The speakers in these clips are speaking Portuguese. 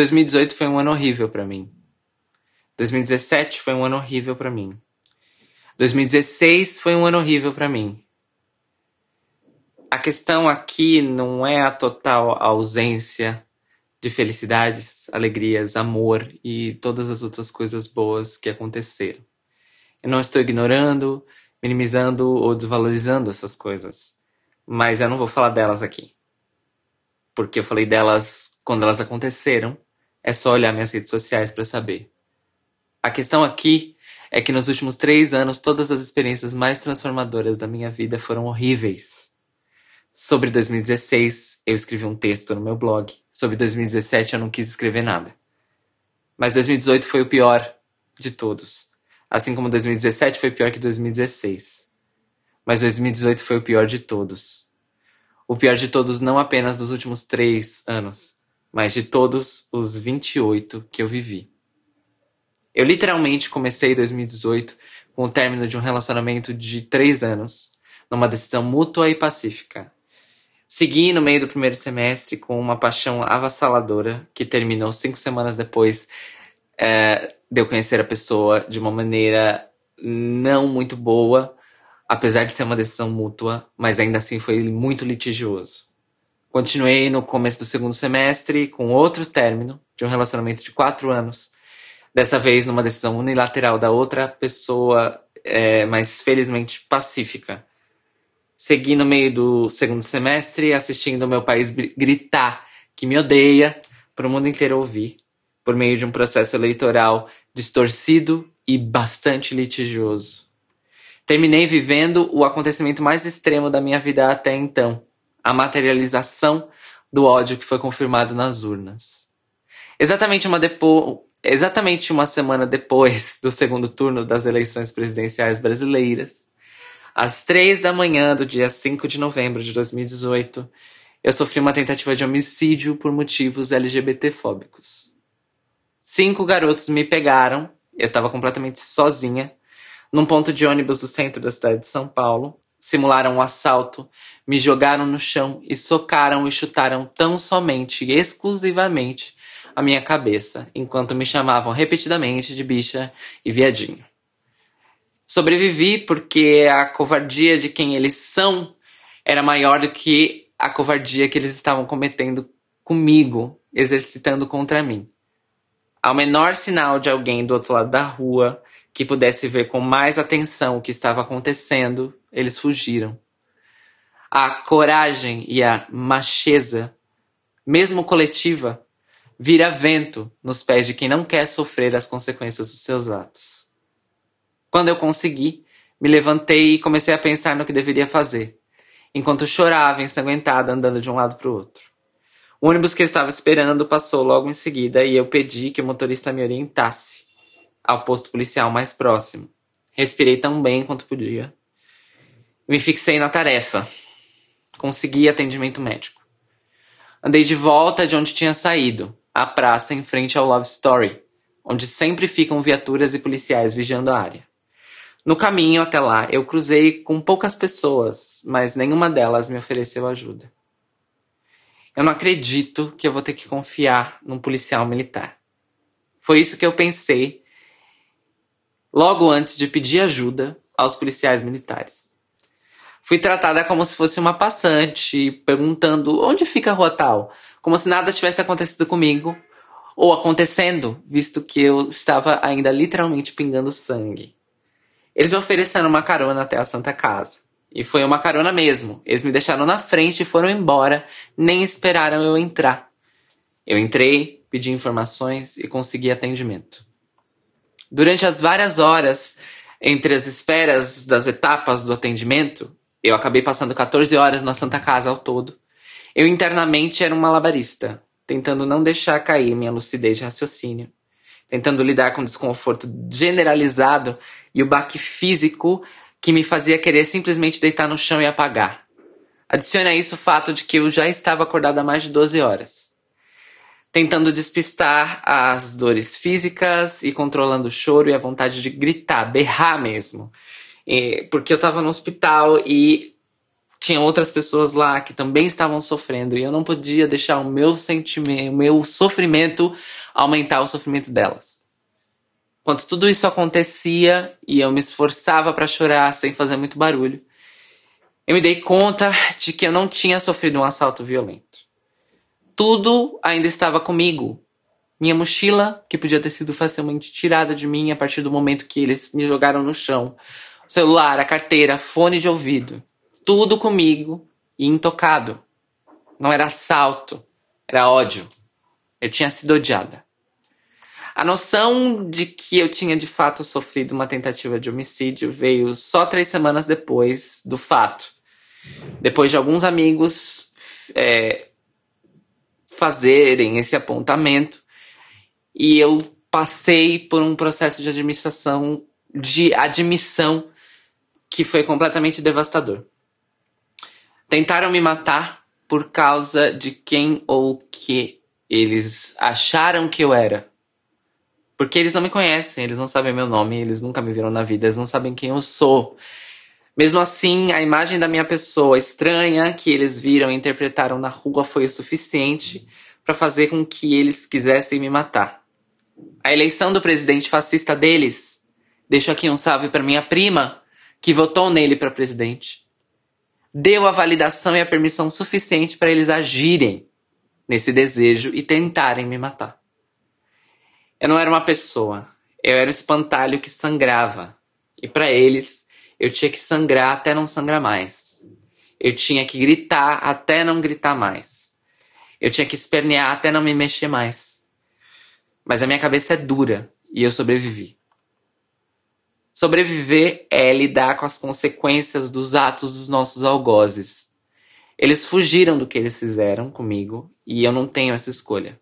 2018 foi um ano horrível para mim. 2017 foi um ano horrível para mim. 2016 foi um ano horrível para mim. A questão aqui não é a total ausência de felicidades, alegrias, amor e todas as outras coisas boas que aconteceram. Eu não estou ignorando, minimizando ou desvalorizando essas coisas, mas eu não vou falar delas aqui. Porque eu falei delas quando elas aconteceram, é só olhar minhas redes sociais para saber. A questão aqui é que nos últimos três anos todas as experiências mais transformadoras da minha vida foram horríveis. Sobre 2016, eu escrevi um texto no meu blog. Sobre 2017, eu não quis escrever nada. Mas 2018 foi o pior de todos. Assim como 2017 foi pior que 2016. Mas 2018 foi o pior de todos. O pior de todos não apenas dos últimos três anos, mas de todos os 28 que eu vivi. Eu literalmente comecei 2018 com o término de um relacionamento de três anos, numa decisão mútua e pacífica. Segui no meio do primeiro semestre com uma paixão avassaladora que terminou cinco semanas depois é, de eu conhecer a pessoa de uma maneira não muito boa, apesar de ser uma decisão mútua, mas ainda assim foi muito litigioso. Continuei no começo do segundo semestre com outro término de um relacionamento de quatro anos dessa vez numa decisão unilateral da outra pessoa, é, mas felizmente pacífica. Segui no meio do segundo semestre assistindo meu país gritar que me odeia para o mundo inteiro ouvir, por meio de um processo eleitoral distorcido e bastante litigioso. Terminei vivendo o acontecimento mais extremo da minha vida até então, a materialização do ódio que foi confirmado nas urnas. Exatamente uma, depo exatamente uma semana depois do segundo turno das eleições presidenciais brasileiras, às três da manhã do dia 5 de novembro de 2018, eu sofri uma tentativa de homicídio por motivos LGBTfóbicos. Cinco garotos me pegaram, eu estava completamente sozinha, num ponto de ônibus do centro da cidade de São Paulo, simularam um assalto, me jogaram no chão e socaram e chutaram tão somente e exclusivamente a minha cabeça, enquanto me chamavam repetidamente de bicha e viadinho. Sobrevivi porque a covardia de quem eles são era maior do que a covardia que eles estavam cometendo comigo, exercitando contra mim. Ao menor sinal de alguém do outro lado da rua que pudesse ver com mais atenção o que estava acontecendo, eles fugiram. A coragem e a macheza, mesmo coletiva, vira vento nos pés de quem não quer sofrer as consequências dos seus atos. Quando eu consegui, me levantei e comecei a pensar no que deveria fazer, enquanto chorava ensanguentada andando de um lado para o outro. O ônibus que eu estava esperando passou logo em seguida e eu pedi que o motorista me orientasse ao posto policial mais próximo. Respirei tão bem quanto podia. Me fixei na tarefa. Consegui atendimento médico. Andei de volta de onde tinha saído, a praça em frente ao Love Story, onde sempre ficam viaturas e policiais vigiando a área. No caminho até lá, eu cruzei com poucas pessoas, mas nenhuma delas me ofereceu ajuda. Eu não acredito que eu vou ter que confiar num policial militar. Foi isso que eu pensei logo antes de pedir ajuda aos policiais militares. Fui tratada como se fosse uma passante, perguntando onde fica a rua tal, como se nada tivesse acontecido comigo ou acontecendo, visto que eu estava ainda literalmente pingando sangue. Eles me ofereceram uma carona até a Santa Casa. E foi uma carona mesmo. Eles me deixaram na frente e foram embora, nem esperaram eu entrar. Eu entrei, pedi informações e consegui atendimento. Durante as várias horas entre as esperas das etapas do atendimento, eu acabei passando 14 horas na Santa Casa ao todo. Eu internamente era um malabarista, tentando não deixar cair minha lucidez de raciocínio, tentando lidar com o desconforto generalizado e o baque físico que me fazia querer simplesmente deitar no chão e apagar. Adicione a isso o fato de que eu já estava acordado há mais de 12 horas. Tentando despistar as dores físicas e controlando o choro e a vontade de gritar, berrar mesmo. Porque eu estava no hospital e tinha outras pessoas lá que também estavam sofrendo e eu não podia deixar o meu sentimento, o meu sofrimento aumentar o sofrimento delas. Enquanto tudo isso acontecia e eu me esforçava para chorar sem fazer muito barulho, eu me dei conta de que eu não tinha sofrido um assalto violento. Tudo ainda estava comigo. Minha mochila, que podia ter sido facilmente tirada de mim a partir do momento que eles me jogaram no chão. Celular, a carteira, fone de ouvido. Tudo comigo e intocado. Não era assalto, era ódio. Eu tinha sido odiada. A noção de que eu tinha de fato sofrido uma tentativa de homicídio veio só três semanas depois do fato. Depois de alguns amigos é, fazerem esse apontamento, e eu passei por um processo de administração, de admissão que foi completamente devastador. Tentaram me matar por causa de quem ou que eles acharam que eu era. Porque eles não me conhecem, eles não sabem meu nome, eles nunca me viram na vida, eles não sabem quem eu sou. Mesmo assim, a imagem da minha pessoa estranha que eles viram e interpretaram na rua foi o suficiente para fazer com que eles quisessem me matar. A eleição do presidente fascista deles, deixo aqui um salve para minha prima, que votou nele para presidente, deu a validação e a permissão suficiente para eles agirem nesse desejo e tentarem me matar. Eu não era uma pessoa, eu era um espantalho que sangrava, e para eles eu tinha que sangrar até não sangrar mais. Eu tinha que gritar até não gritar mais. Eu tinha que espernear até não me mexer mais. Mas a minha cabeça é dura e eu sobrevivi. Sobreviver é lidar com as consequências dos atos dos nossos algozes. Eles fugiram do que eles fizeram comigo e eu não tenho essa escolha.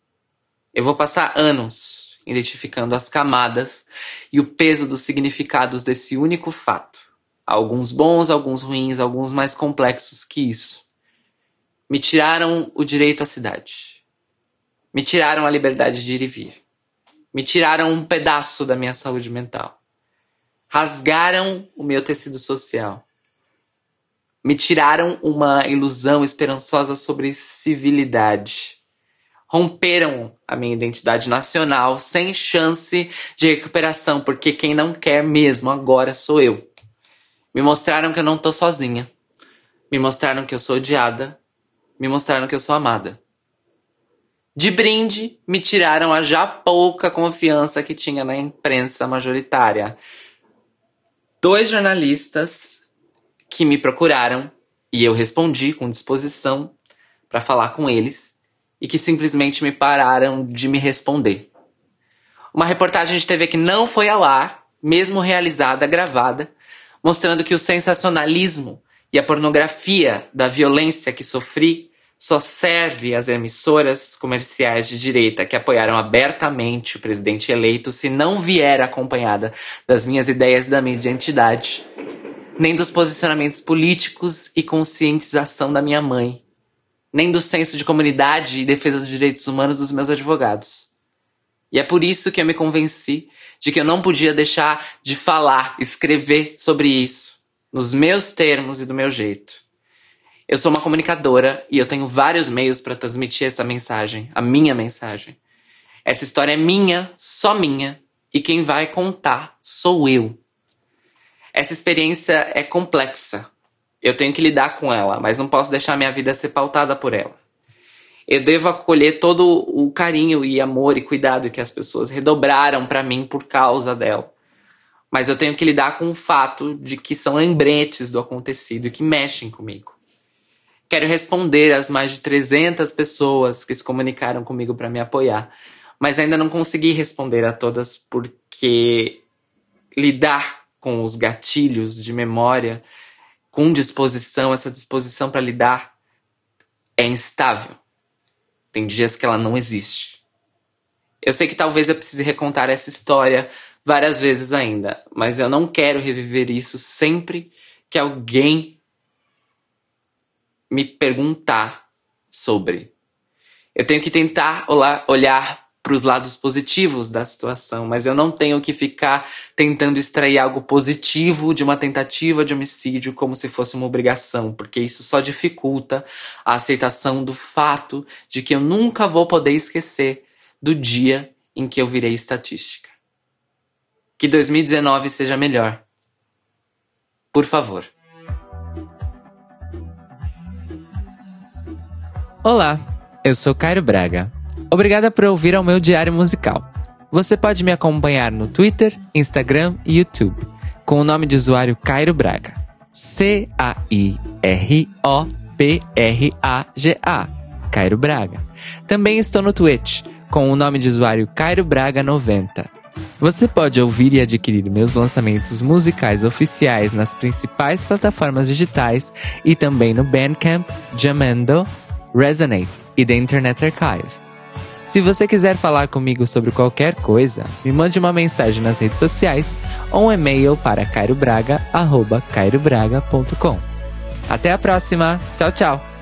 Eu vou passar anos identificando as camadas e o peso dos significados desse único fato. Alguns bons, alguns ruins, alguns mais complexos que isso. Me tiraram o direito à cidade. Me tiraram a liberdade de ir e vir. Me tiraram um pedaço da minha saúde mental. Rasgaram o meu tecido social. Me tiraram uma ilusão esperançosa sobre civilidade. Romperam a minha identidade nacional sem chance de recuperação, porque quem não quer mesmo agora sou eu. Me mostraram que eu não tô sozinha. Me mostraram que eu sou odiada. Me mostraram que eu sou amada. De brinde, me tiraram a já pouca confiança que tinha na imprensa majoritária. Dois jornalistas que me procuraram e eu respondi com disposição para falar com eles e que simplesmente me pararam de me responder. Uma reportagem de TV que não foi ao ar, mesmo realizada, gravada, mostrando que o sensacionalismo e a pornografia da violência que sofri só serve às emissoras comerciais de direita que apoiaram abertamente o presidente eleito se não vier acompanhada das minhas ideias da minha identidade, nem dos posicionamentos políticos e conscientização da minha mãe, nem do senso de comunidade e defesa dos direitos humanos dos meus advogados. E é por isso que eu me convenci de que eu não podia deixar de falar, escrever sobre isso, nos meus termos e do meu jeito. Eu sou uma comunicadora e eu tenho vários meios para transmitir essa mensagem, a minha mensagem. Essa história é minha, só minha, e quem vai contar sou eu. Essa experiência é complexa. Eu tenho que lidar com ela, mas não posso deixar minha vida ser pautada por ela. Eu devo acolher todo o carinho e amor e cuidado que as pessoas redobraram para mim por causa dela. Mas eu tenho que lidar com o fato de que são lembretes do acontecido e que mexem comigo. Quero responder às mais de 300 pessoas que se comunicaram comigo para me apoiar, mas ainda não consegui responder a todas porque lidar com os gatilhos de memória com disposição, essa disposição para lidar é instável. Tem dias que ela não existe. Eu sei que talvez eu precise recontar essa história várias vezes ainda, mas eu não quero reviver isso sempre que alguém me perguntar sobre. Eu tenho que tentar olhar para os lados positivos da situação, mas eu não tenho que ficar tentando extrair algo positivo de uma tentativa de homicídio como se fosse uma obrigação, porque isso só dificulta a aceitação do fato de que eu nunca vou poder esquecer do dia em que eu virei estatística. Que 2019 seja melhor. Por favor. Olá, eu sou Cairo Braga. Obrigada por ouvir ao meu diário musical. Você pode me acompanhar no Twitter, Instagram e YouTube com o nome de usuário Cairo Braga. C-A-I-R-O-B-R-A-G-A. Cairo Braga. Também estou no Twitch com o nome de usuário Cairo Braga 90. Você pode ouvir e adquirir meus lançamentos musicais oficiais nas principais plataformas digitais e também no Bandcamp, Jamendo, Resonate e The Internet Archive. Se você quiser falar comigo sobre qualquer coisa, me mande uma mensagem nas redes sociais ou um e-mail para cairobraga.com. Até a próxima. Tchau, tchau.